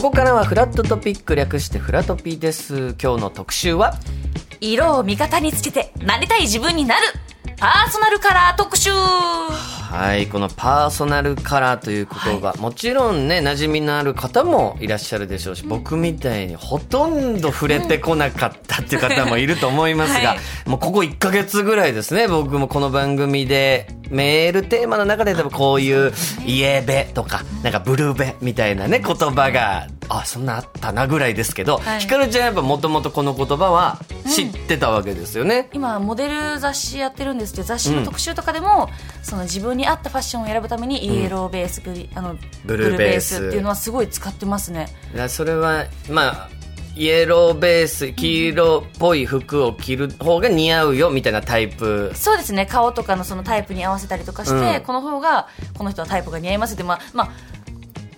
ここからはフラットトピック略してフラトピーです。今日の特集は？色を味方につけてなりたい自分になる。パーソナルカラー特集。はいこのパーソナルカラーという言葉、はい、もちろんね馴染みのある方もいらっしゃるでしょうし、うん、僕みたいにほとんど触れてこなかったっていう方もいると思いますが、はい、もうここ1か月ぐらいですね僕もこの番組でメールテーマの中で多分こういう「イエベ」とかなんか「ブルーベ」みたいなね言葉があそんなあったなぐらいですけど、はい、ひかるちゃんやっぱもともとこの言葉は知ってたわけですよね、うん、今モデル雑誌やってるんですけど雑誌の特集とかでも、うん、その自分に合ったファッションを選ぶためにイエローベース、うん、あのブルーベース。っていうのはすごい使ってますね。それはまあイエローベース黄色っぽい服を着る方が似合うよみたいなタイプ。そうですね。顔とかのそのタイプに合わせたりとかして、うん、この方がこの人はタイプが似合いますって。まあまあ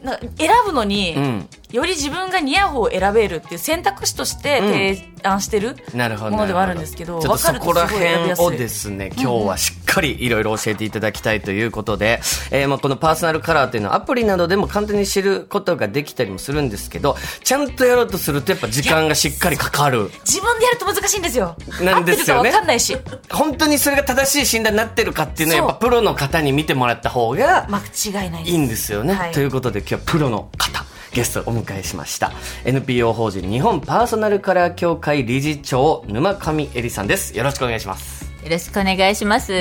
なんか選ぶのに、うん、より自分が似合う方を選べるっていう選択肢として提案してるものではあるんですけど、ちょっとそこら辺をですね、今日はしっかりいろいろ教えていただきたいということで、うん、えー、まあこのパーソナルカラーというのはアプリなどでも簡単に知ることができたりもするんですけど、ちゃんとやろうとするとやっぱ時間がしっかりかかる。自分でやると難しいんですよ。なんですよね。かんないし。本当にそれが正しい診断になってるかっていうのはやっぱプロの方に見てもらった方が、間違いないいいんですよね。はい、ということで今日はプロの方。ゲストをお迎えしました NPO 法人日本パーソナルカラー協会理事長沼上恵里さんですよろしくお願いしますよろしくお願いします。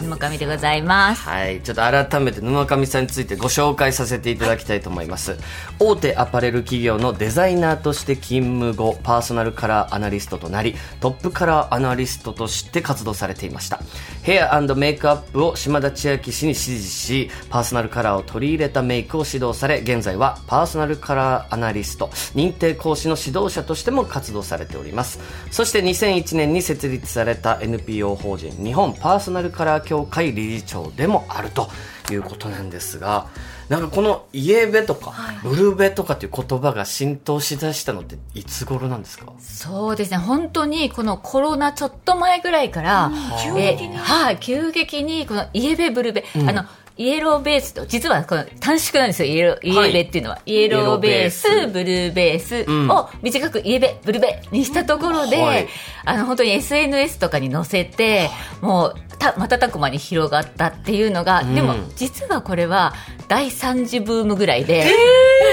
沼上でございます。はい。ちょっと改めて沼上さんについてご紹介させていただきたいと思います。大手アパレル企業のデザイナーとして勤務後、パーソナルカラーアナリストとなり、トップカラーアナリストとして活動されていました。ヘアメイクアップを島田千秋氏に師事し、パーソナルカラーを取り入れたメイクを指導され、現在はパーソナルカラーアナリスト、認定講師の指導者としても活動されております。そして2001年に設立された NPO NPO 法人日本パーソナルカラー協会理事長でもあるということなんですがなんかこのイエベとか、ブルーベとかっていう言葉が浸透しだしたのっていつ頃なんですか？そうですね。本当にこのコロナちょっと前ぐらいから、急激に、はい、急激にこのイエベブルーベ、うん、あのイエローベースと、実はこの短縮なんですよ、イエロイエベっていうのは。イエローベース、ブルーベース。を短くイエベ、ブルベにしたところで、はい、あの、本当に SNS とかに載せて、もう、た瞬く間に広がったっていうのが、うん、でも実はこれは第3次ブームぐらいで、えー、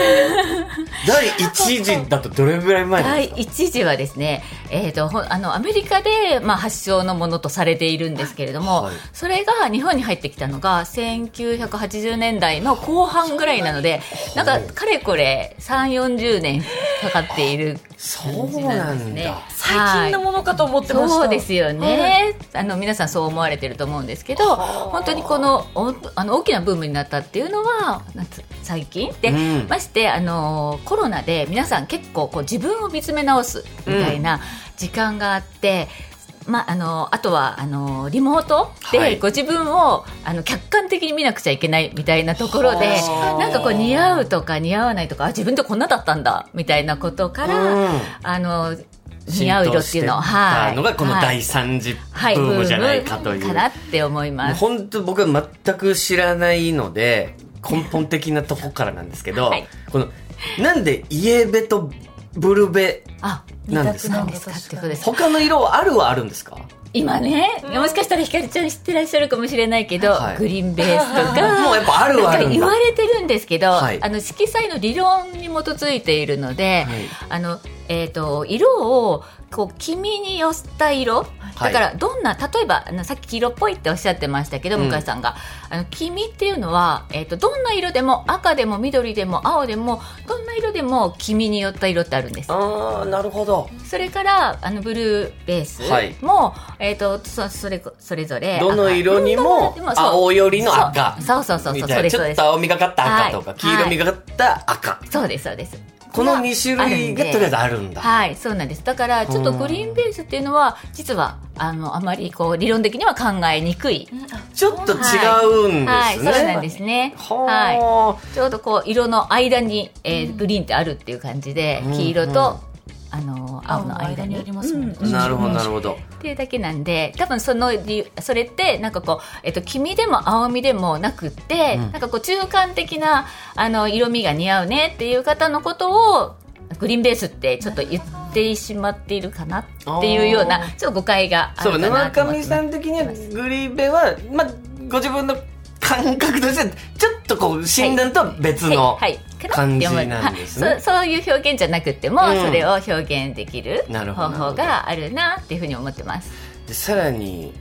第1次だとどれぐらい前第1次はですね、えーと、あのアメリカで、まあ、発祥のものとされているんですけれども、はい、それが日本に入ってきたのが1980年代の後半ぐらいなのでなんかかれこれ3 4 0年かかっているそうなんだ。最近のものかと思ってました、そうですよね、あの皆さんそう思われてると思うんですけど本当にこのおあの大きなブームになったっていうのは最近？で、うん、ましてあのコロナで皆さん結構こう自分を見つめ直すみたいな時間があって、まあ、あのあとはあのリモートでご自分を、あの客観的に見なくちゃいけないみたいなところでなんかこう似合うとか似合わないとかあ自分ってこんなだったんだみたいなことから、あの似合う色っていうのはい。のがこの第三次ブームじゃないかという、かなって思います。本当僕は全く知らないので根本的なとこからなんですけど、はい、このなんでイエベとブルベなんですか？他の色はあるはあるんですか？今ね、もしかしたらひかりちゃん知ってらっしゃるかもしれないけど、はい、グリーンベースとか もうやっぱあるはある言われてるんですけど、はい、あの色彩の理論に基づいているので、はい、あのえーと、色をこう黄身に寄った色？だからどんな、例えばあのさっき黄色っぽいっておっしゃってましたけど、向井さんが。あの黄身っていうのは、えーと、どんな色でも赤でも緑でも青でもどんな色でも黄身に寄った色ってあるんです。ああなるほど。それからあのブルーベースも、はい、えーと、そそれそれぞれどの色にも青よりの赤。そうそうそうそうそれちょっと青みがかった赤とか、はい、黄色みがかった赤、はい、そうですそうですこの2種類がとりあえずあるんだはいそうなんです。だからちょっとグリーンベースっていうのは実はあのあまりこう理論的には考えにくい、ちょっと違うんですね、はい、そうなんですね。はい。ちょうどこう色の間に、えー、グリーンってあるっていう感じで、黄色とあの青の間に。ありますもんね、なるほどなるほど。っていうだけなんで多分そのそれってなんかこう、えっと、黄身でも青みでもなくって、うん。なんかこう中間的なあの色味が似合うねっていう方のことをグリーンベースってちょっと言ってしまっているかなっていうようなちょっと誤解があるそうかなと思沼上ってさん的にはグリベは、まあ、ご自分の感覚としてちょっとこう診断とは別の感じなんですね。はい。そう そういう表現じゃなくても、うん。それを表現できる方法があるなっていうふうに思ってます。でさらに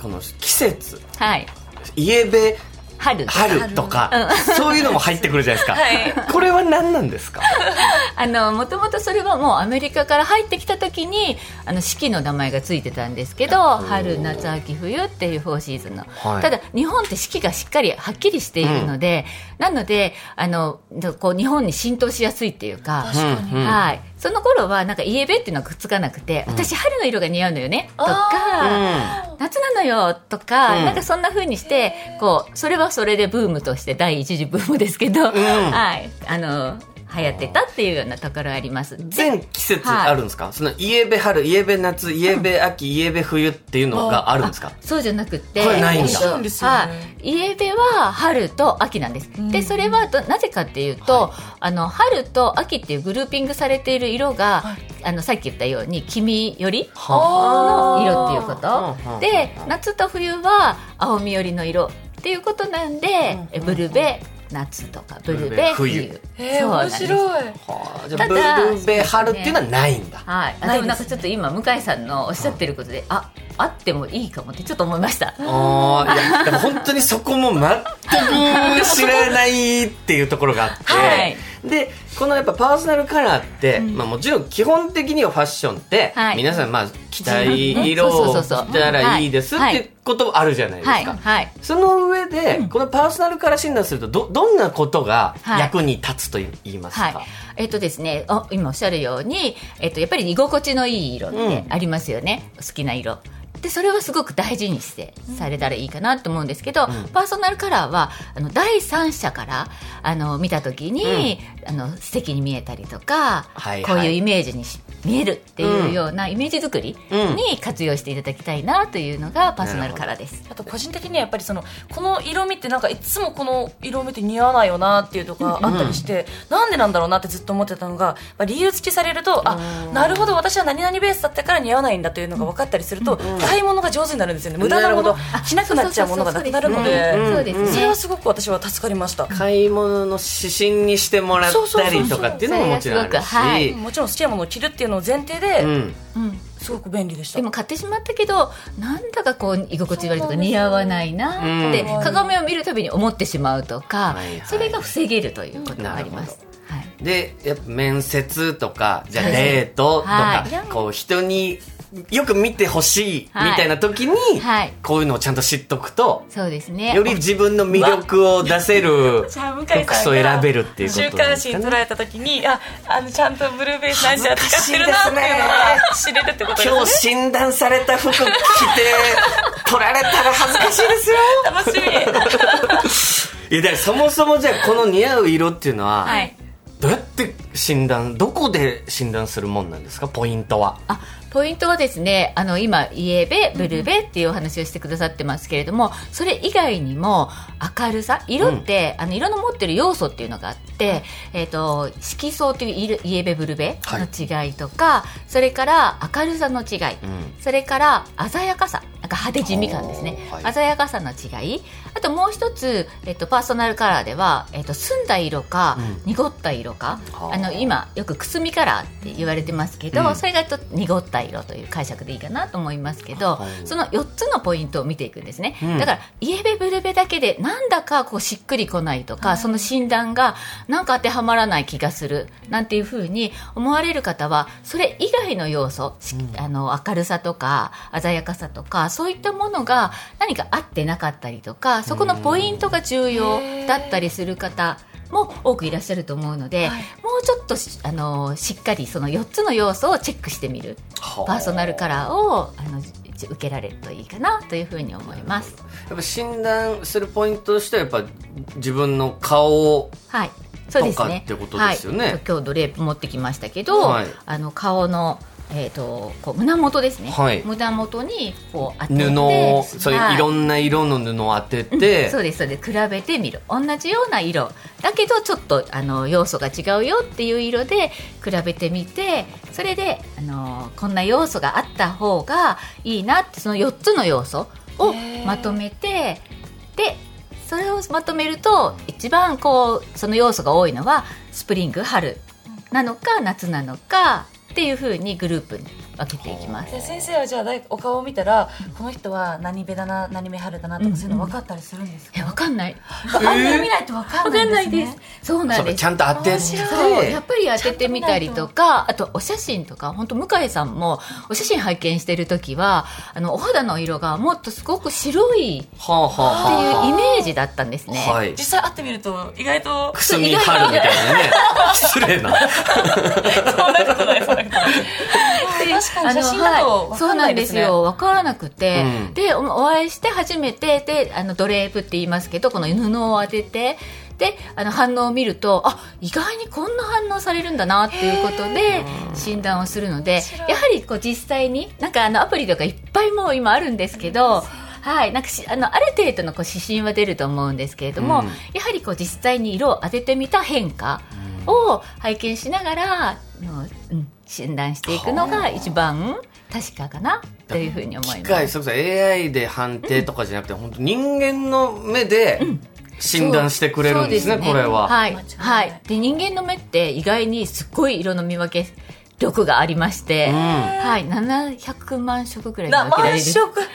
この季節。はい。イエベ春春とか、そういうのも入ってくるじゃないですか、はい。これは何なんですか？あのもともとそれはもうアメリカから入ってきた時にあの四季の名前がついてたんですけど春夏秋冬っていう4シーズンの、はい。ただ日本って四季がしっかりはっきりしているので、なのであのこう日本に浸透しやすいっていうか。はい、その頃はなんかイエベっていうのがくっつかなくて、私春の色が似合うのよね。とか、夏なのよとか、うん。なんかそんな風にしてこうそれはそれでブームとして第一次ブームですけど、はい。あの流行ってたっていうようなところあります。全季節あるんですか、そのイエベ春イエベ夏イエベ秋、イエベ冬っていうのがあるんですか？そうじゃなくて、これないんだ。えっとそうなんですよね。はい。イエベは春と秋なんです。で、それはどなぜかっていうと、あの、春と秋っていうグルーピングされている色が、あの、さっき言ったように、黄身よりの色っていうこはあ。と。で、夏と冬は青みよりの色っていうことなんで、えブルベ、夏とかブルベ冬。冬。えー、そうなんです。面白い。はあじゃあブただルベ春っていうのはないんだ、はい、あでもなんかちょっと今向井さんのおっしゃってることで、ああってもいいかもってちょっと思いました。ああいやでも本当にそこも全く知らないっていうところがあって、はいでこのやっぱパーソナルカラーって、まあ、もちろん基本的にはファッションって、はい。皆さんまあ 着たいね色を着たらいいですってことあるじゃないですか。その上で、このパーソナルカラー診断するとどどんなことがはい。役に立つと言いますか、はい。えっとですね、あ今おっしゃるように、えっと、やっぱり居心地のいい色ってありますよね。好きな色。で、それはすごく大事にしてされたらいいかなと思うんですけど、パーソナルカラーは、あの、第三者から、あの、見たときに、あの、素敵に見えたりとか、はいはい。こういうイメージにし見えるっていうようなイメージ作りに活用していただきたいなというのがパーソナルカラーです。あと個人的にはやっぱりそのこの色味ってなんかいつもこの色味って似合わないよなっていうとこがあったりして、なんでなんだろうなってずっと思ってたのが、まあ、理由付けされるとあなるほど私は何々ベースだったから似合わないんだというのが分かったりすると、買い物が上手になるんですよね。無駄なものなるしなくなっちゃうものがなくなるのでそれはすごく私は助かりました、買い物の指針にしてもらったりとかっていうのももちろんあるし、そうそうそうそれがすごくはい。もちろん好きなものを着るっていうのを前提で、うん。うんすごく便利でした。でも買ってしまったけどなんだかこう居心地悪いとか似合わないなってうん。鏡を見るたびに思ってしまうとか、はいはい。それが防げるということがあります。はい。でやっぱ面接とかじゃあデートとか、はい。こう人によく見てほしいみたいな時に、はい。こういうのをちゃんと知っとくとそうですね。より自分の魅力を出せる服装を選べるっていうこと週刊なんですかね。誌に捉えた時にああのちゃんとブルーベースなんじゃ使ってるなっていうのが知れるってことですね。今日診断された服着て取られたら恥ずかしいですよ。楽しみ。いやだからそもそもじゃあこの似合う色っていうのは、はい。どうやって診断どこで診断するもんなんですか？ポイントは。あポイントはですねあの今イエベブルベっていうお話をしてくださってますけれどもそれ以外にも明るさ色って、あの色の持ってる要素っていうのがあって、えっと色相という色イエベブルベの違いとか、それから明るさの違い、ん。それから鮮やかさなんか派手地味感ですね、はい。鮮やかさの違い。あともう一つ、えっと、パーソナルカラーでは、えっと、澄んだ色か、濁った色か、はあ。あの今よくくすみカラーって言われてますけど、うん。それがちょっと濁った色という解釈でいいかなと思いますけど、はいその4つのポイントを見ていくんですね、うん。だからイエベブルベだけでなんだかこうしっくりこないとか、その診断がなんか当てはまらない気がするなんていうふうに思われる方はそれ以外の要素、しあの明るさとか鮮やかさとかそういったものが何か合ってなかったりとかそこのポイントが重要だったりする方も多くいらっしゃると思うので、はい。もうちょっとしあのしっかりその4つの要素をチェックしてみる。パーソナルカラーをあの受けられるといいかなというふうに思います。やっぱ診断するポイントとしてはやっぱ自分の顔をはい。そうですね。ってことですよね。はい、今日ドレープ持ってきましたけど、はい。あの顔のえー、とこう胸元ですね、はい。胸元にこう当てて布をそういうはいいろんな色の布を当てて、そうですそうです。比べてみる。同じような色。だけどちょっとあの要素が違うよっていう色で比べてみてそれであのこんな要素があった方がいいなってその4つの要素をまとめてでそれをまとめると一番こうその要素が多いのはスプリング春なのか夏なのかっていうふうにグループに分けていきます。で先生はじゃあお顔を見たらこの人は何目だな何目春だなとかそういうの分かったりするんですか、えわかんない。あんまり見ないと分かわんないんです、ね、かんないです。そうなんです。ち。ゃんと当てそうやっぱり当ててみたりとかあとお写真とか本当向井さんもお写真拝見してる時はあのお肌の色がもっとすごく白いっていうイメージだったんですね。あはい。実際会ってみると意外とくすみ春みたいなね。失礼な。そんなことないそんなことない 確かに写真だと分かんないですね、そうなんですよ。分からなくて、うん。でおお会いして初めてであのドレープって言いますけどこの布を当ててであの反応を見るとあ意外にこんな反応されるんだなっていうことで診断をするのでやはりこう実際になんかあのアプリとかいっぱいもう今あるんですけど。はい、なんかしあのある程度のこう指針は出ると思うんですけれども、うん。やはりこう実際に色を当ててみた変化を拝見しながら、あのうん、診断していくのが一番確かかなというふうに思い機ます。械そ AI で判定とかじゃなくて、本当人間の目で診断してくれるんですね,、そうこれは、はい。はい。で人間の目って意外にすっごい色の見分け力がありまして、うはい700万色ぐらい見な分けられる。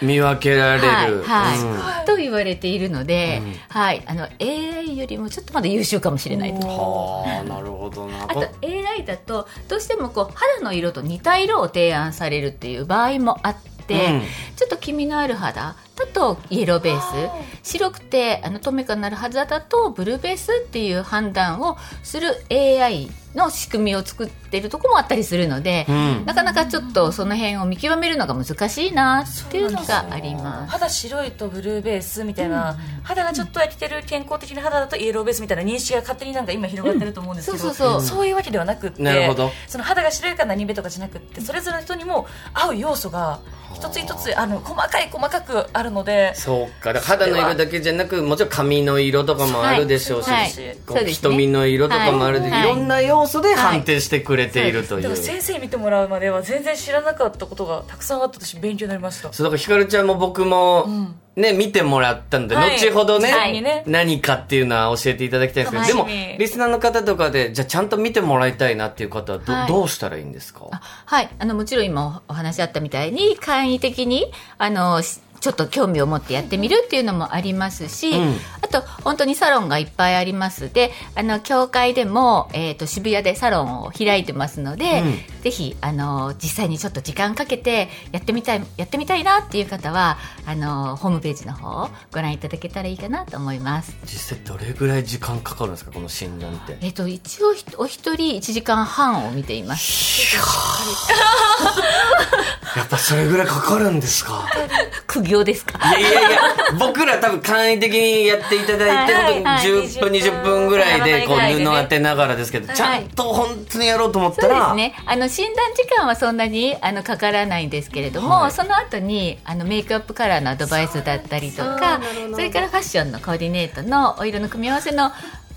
見分けられる、はいはい。うん。と言われているので、うん。はい、あの AI よりもちょっとまだ優秀かもしれないと。はあなるほどな。あと AI だとどうしてもこう肌の色と似た色を提案されるっていう場合もあって、うん。ちょっと黄身のある肌だとイエローベース。白くてあの透明感のある肌だとブルーベースっていう判断をする AI の仕組みを作ってるとこもあったりするので、うん。なかなかちょっとその辺を見極めるのが難しいなっていうのがあります。肌白いとブルーベースみたいな、肌がちょっと焼けてる健康的な肌だとイエローベースみたいな認識が勝手になんか今広がってると思うんですけど、うんそうそう。そういうわけではなくってなるほど。その肌が白いか何目とかじゃなくってそれぞれの人にも合う要素が一つ一つあの細かい細かくあるのでそうか。だから肌の色だけじゃなくもちろん髪の色とかもあるでしょうし、はい。こそうですね。瞳の色とかもあるで、はい。い、ろんな要素で判定してくれているという、だから先生見てもらうまでは全然知らなかったことがたくさんあったし勉強になりました。そうだからひかるちゃんも僕も、ん。ね、見てもらったので、はい。後ほどね,、はいね。何かっていうのは教えていただきたいんですけど、でもリスナーの方とかで、じゃあちゃんと見てもらいたいなっていう方はど、はい。どうしたらいいんですか？あはい。あの、もちろん今お話あったみたいに、簡易的に、あの、しちょっと興味を持ってやってみるっていうのもありますし、うん。あと、本当にサロンがいっぱいありますで、あの、教会でも、えっ、と、渋谷でサロンを開いてますので、うんぜひ、あの、実際にちょっと時間かけてやってみたい、やってみたいなっていう方は、あの、ホームページの方をご覧いただけたらいいかなと思います。実際どれぐらい時間かかるんですかこの診断って？えっ、と、一応ひ、お一人1時間半を見ています。やっぱそれぐらいかかるんですか？苦行ですか？いやいやいや、僕ら多分簡易的にやっていただいて、はい本当にはい10分、20分ぐらいでこう布当てながらですけど、ちゃんと本当にやろうと思ったそうでら、すね。あの診断時間はそんなにあのかからないんですけれども、はい。その後にあのメイクアップカラーのアドバイスだったりとか、それからファッションのコーディネートのお色の組み合わせの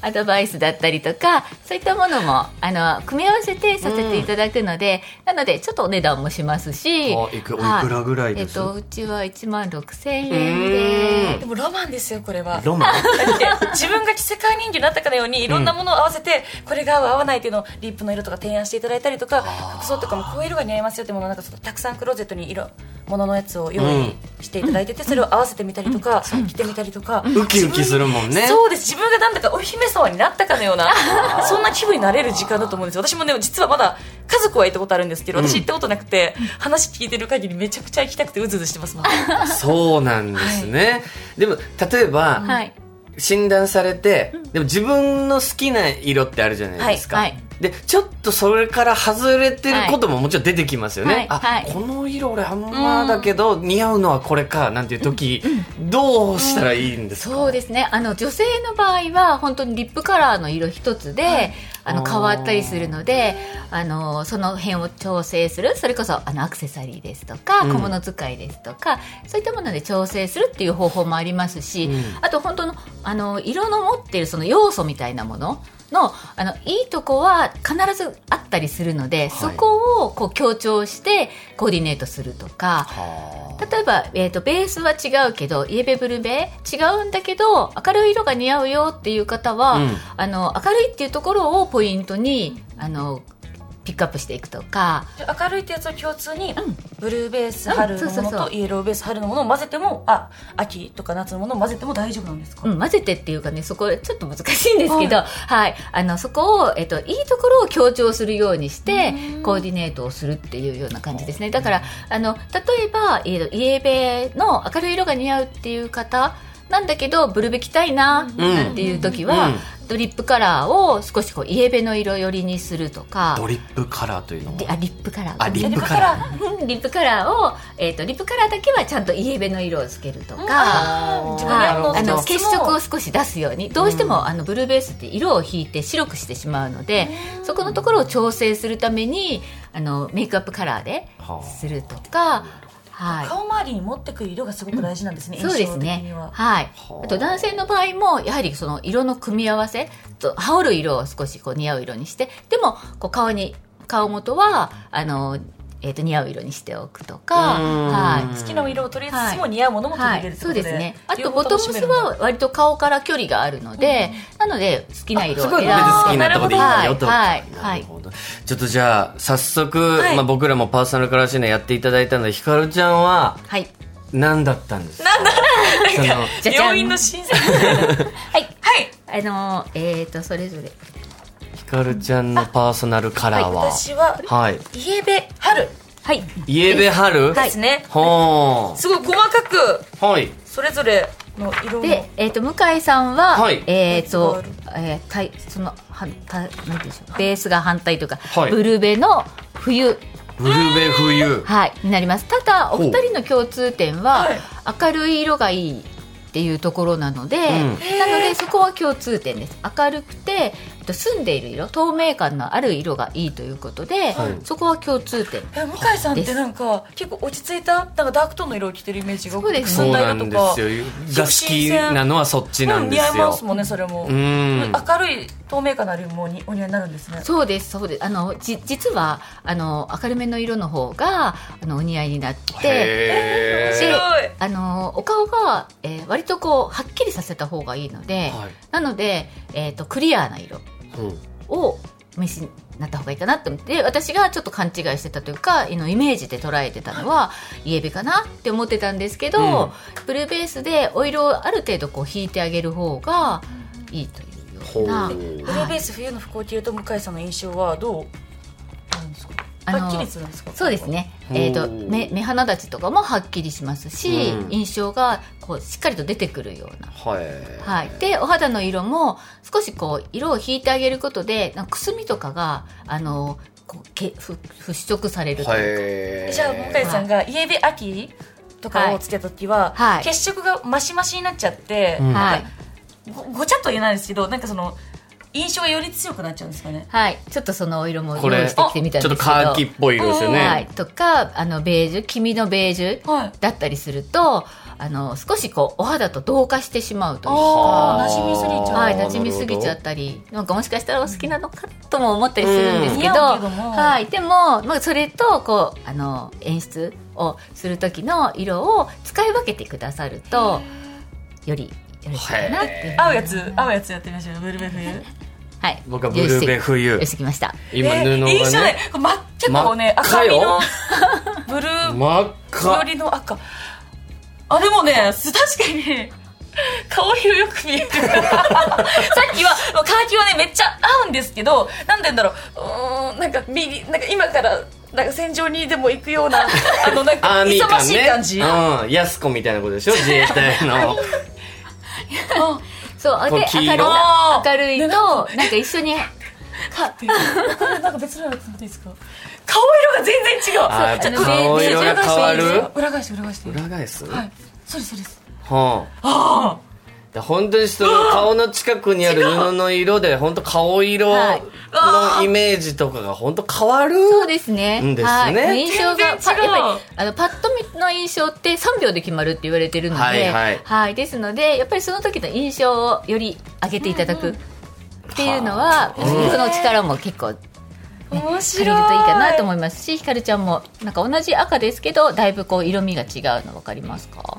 アドバイスだったりとか、そういったものもあの組み合わせてさせていただくので、なのでちょっとお値段もしますし、あいくおいはい。くらぐらいです？えっとうちは1万6千う円。ーん。でで。もロマンですよこれは。ロマン？だって自分が着せ替え人形になったかのようにいろんなものを合わせて、これが合う合わないっていうのをリップの色とか提案していただいたりとか服装とかもこういう色が似合いますよってものをなんかたくさんクローゼットに色もののやつを用意していただいてて、それを合わせてみたりとか、着てみたりとか、ウキウキするもんね。そうです。自分がなんだかお姫様になったかのような そんな気分になれる時間だと思うんですよ。私もね実はまだ家族は行ったことあるんですけど私行ったことなくて、話聞いてる限りめちゃくちゃ行きたくてうずうずしてますもんそうなんですね。でも、例えば、はい。診断されて、でも自分の好きな色ってあるじゃないですか。はい。はいでちょっとそれから外れてることももちろん出てきますよね、はい。あ、はい。この色俺あんまだけど、似合うのはこれかなんていう時、どうしたらいいんですか、そうですね。あの女性の場合は本当にリップカラーの色一つで、あの変わったりするのであのその辺を調整するそれこそあのアクセサリーですとか、うん。小物使いですとかそういったもので調整するっていう方法もありますし、うん。あと本当のあの色の持っているその要素みたいなもののあのいいとこは必ずあったりするので、はい。そこをこう強調してコーディネートするとか。は例えば、えー、とベースは違うけどイエベブルベ違うんだけど明るい色が似合うよっていう方は、うん。あの明るいっていうところをポイントにあのピックアップしていくとか。明るいってやつを共通に、ん。ブルーベースうん春のものとイエローベース春のものを混ぜてもあ秋とか夏のものを混ぜても大丈夫なんですか、うん、混ぜてっていうかねそこちょっと難しいんですけど、はい。あのそこを、えっと、いいところを強調するようにしてうん。コーディネートをするっていうような感じですね。だからあの例えば、えーとイエベの明るい色が似合うっていう方なんだけどブルベ着たいななん。ていう時は、うん。リップカラーを少しこうイエベの色寄りにするとか。ドリップカラーというのは？リあリップカラー。あリップカラー。うんリップカラーを、えー、とリップカラーだけはちゃんとイエベの色をつけるとか、あー。自分はい、のあの質血色を少し出すようにどうしても、あのブルーベースって色を引いて白くしてしまうのでそこのところを調整するためにあのメイクアップカラーではあ。するとか、はい、顔周りに持ってくる色がすごく大事なんですね、そうですね。は。はい。はあ。あと男性の場合もやはりその色の組み合わせと羽織る色を少しこう似合う色にしてでもこう顔に顔元はあの、えー、と似合う色にしておくとか、うん。はい。好きな色を取りつつもはい似合うものも取りはい、入れるってことで、そうですね。あ両とボトムスは割と顔から距離があるので、なので好きな色を選んで好きなとこでいい。よと。はい。はい。なるほど。ちょっとじゃあ、早速、はい。まあ僕らもパーソナルカラー診断やっていただいたので、ひかるちゃんははい。何だったんですか？そのじゃじゃん病院の診察 はい。はい。あのーえっ、とそれぞれ。ひかるちゃんのパーソナルカラーは、私ははい。イエベ春はい。イエベ春で。すね、はすごい細かく。あ。はい。それぞれの色の。で、えっ、と、向井さんは、はい。えっ、ース、えー、たいその、はた、なんていうんでしょう、ベースが反対というか、はい。ブルベの冬、ブルベ冬。はい、になります。ただ、お二人の共通点は、はい。明るい色がいいっていうところなので、ん。なので、そこは共通点です。明るくて、と住んでいる色、透明感のある色がいいということで、はいそこは共通点。え向井さんってなんか結構落ち着いたなんかダークトーンの色を着てるイメージがそうですそうなんで色とかすよ。が好きなのはそっちなんですうん似合いますよ。もんねそれも、うん。明るい透明感のある色もにお似合いになるんですねそうです、そうです。あの、じ、実は、あの、明るめの色の方が、あの、お似合いになって、へあのお顔が、えー割とこうはっきりさせた方がいいので、はいなので、えー、とクリアな色うんをお召しになった方がいいかなって思って私がちょっと勘違いしてたというかあのイメージで捉えてたのはイエベかなって思ってたんですけど、うん。ブルーベースでお色をある程度こう引いてあげる方がいいというような。ほう。ブルーベース冬の服を着ると向井さんの印象はどう？はっきりするんですか？そうですね、えー、と目目鼻立ちとかもはっきりしますし、うん。印象がこうしっかりと出てくるような。はい。はい、でお肌の色も少しこう色を引いてあげることでなんかくすみとかがあのこうけふ払拭されるというはい。じゃあ向井さんがイエベ秋とかをつけた時は、はい。血色がマシマシになっちゃって、うん。か、はい。ごごちゃっとは言えないですけどなんかその印象がより強くなっちゃうんですかね。はい、ちょっとそのお色も用意してきてみたんちょっとですけど。カーキっぽい色ですよね。はい、とかあのベージュ黄身のベージュはい。だったりするとあの少しこうお肌と同化してしまうというか。ああ馴染みすぎちゃう、はい、あー馴染みすぎちゃったりなんかもしかしたらお好きなのかとも思ったりするんですけど,、はい、でも、まあ、それとこうあの演出をする時の色を使い分けてくださるとよりよろしいかなっていう。合うやつ合うやつやってみましょう。ブルベ冬はい。僕はブルーベ冬。用意してきました。今布がえーいいじゃないね。これま結構ね。真っ赤よ。赤みの。ブルー。真っよ赤。りの赤。あでもねす 確かに香りがよく見える。さっきはカーキはねめっちゃ合うんですけどなんて言うんだろう。うーんなんか右なんか今からなんか戦場にでも行くようなあのなんか勇ま。しい感じ、うん。やすこみたいなことでしょ？自衛隊の。そうで明るさ明るいでとなんか一緒に。はなんか別のやつ見ていいですか？顔色が全然違う。ああの顔色が変わる？裏返して裏返して。裏返す？はい。そうですそうです。はあ。で本当にその顔の近くにある 布の色で本当顔色はい。のイメージとかが本当変わるそうですね。んですね。はい、印象が、やっぱり、あの、パッと見の印象って3秒で決まるって言われてるので、はいはい。ですので、やっぱりその時の印象をより上げていただくっていうのは、色の力も結構、面借りるといい白いかなと思いますし、ひかるちゃんも、なんか同じ赤ですけど、だいぶこう、色味が違うの分かりますか？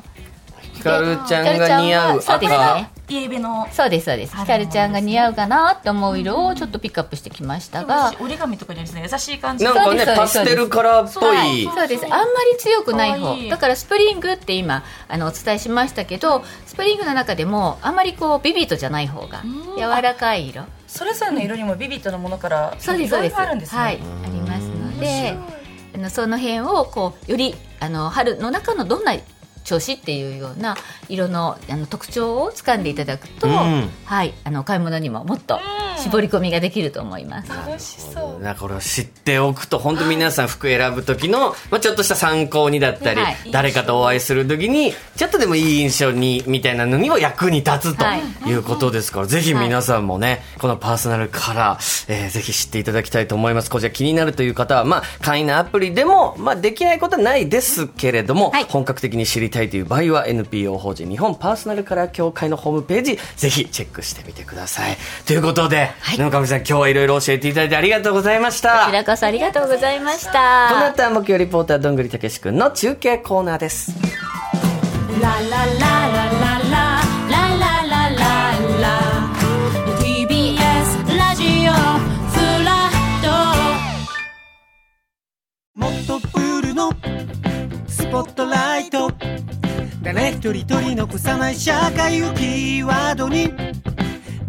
ひかるちゃんが似合うそうです赤。ね。イエベの。そうです、そうです。ひかるちゃんが似合うかなって思う色をちょっとピックアップしてきましたが、折り紙とかにありますね優しい感じ。なんかねそうです。パステルカラーっぽはいいそうです。あんまり強くない方。だからスプリングって今あのお伝えしましたけどスプリングの中でもあんまりこうビビットじゃない方がん。柔らかい色。それぞれの色にもビビットなものからそうですそうです。いろいろあるんですね。はい。ありますのであのその辺をこうよりあの春の中のどんな調子っていうような色のあの特徴を掴んでいただくと、うん。はいあのお買い物にももっと絞り込みができると思います。美味しそう。なこれを知っておくと本当皆さん服選ぶ時の、まあ、ちょっとした参考にだったり、はい。誰かとお会いする時にちょっとでもいい印象にみたいなのにも役に立つとはい。いうことですから、ぜひ皆さんもねこのパーソナルカラー、えーぜひ知っていただきたいと思います。こちら気になるという方は、まあ、簡易なアプリでも、まあ、できないことはないですけれども、はい。本格的に知りたいという場合は NPO 法人日本パーソナルカラー協会のホームページぜひチェックしてみてください。ということで、はい。野上さん、今日はいろいろ教えていただいてありがとうございました。こちらこそありがとうございました。この後は木曜リポーター、どんぐりたけし君の中継コーナーです。ララララララもっとプールのスポットライト誰一人取り残さない社会をキーワードに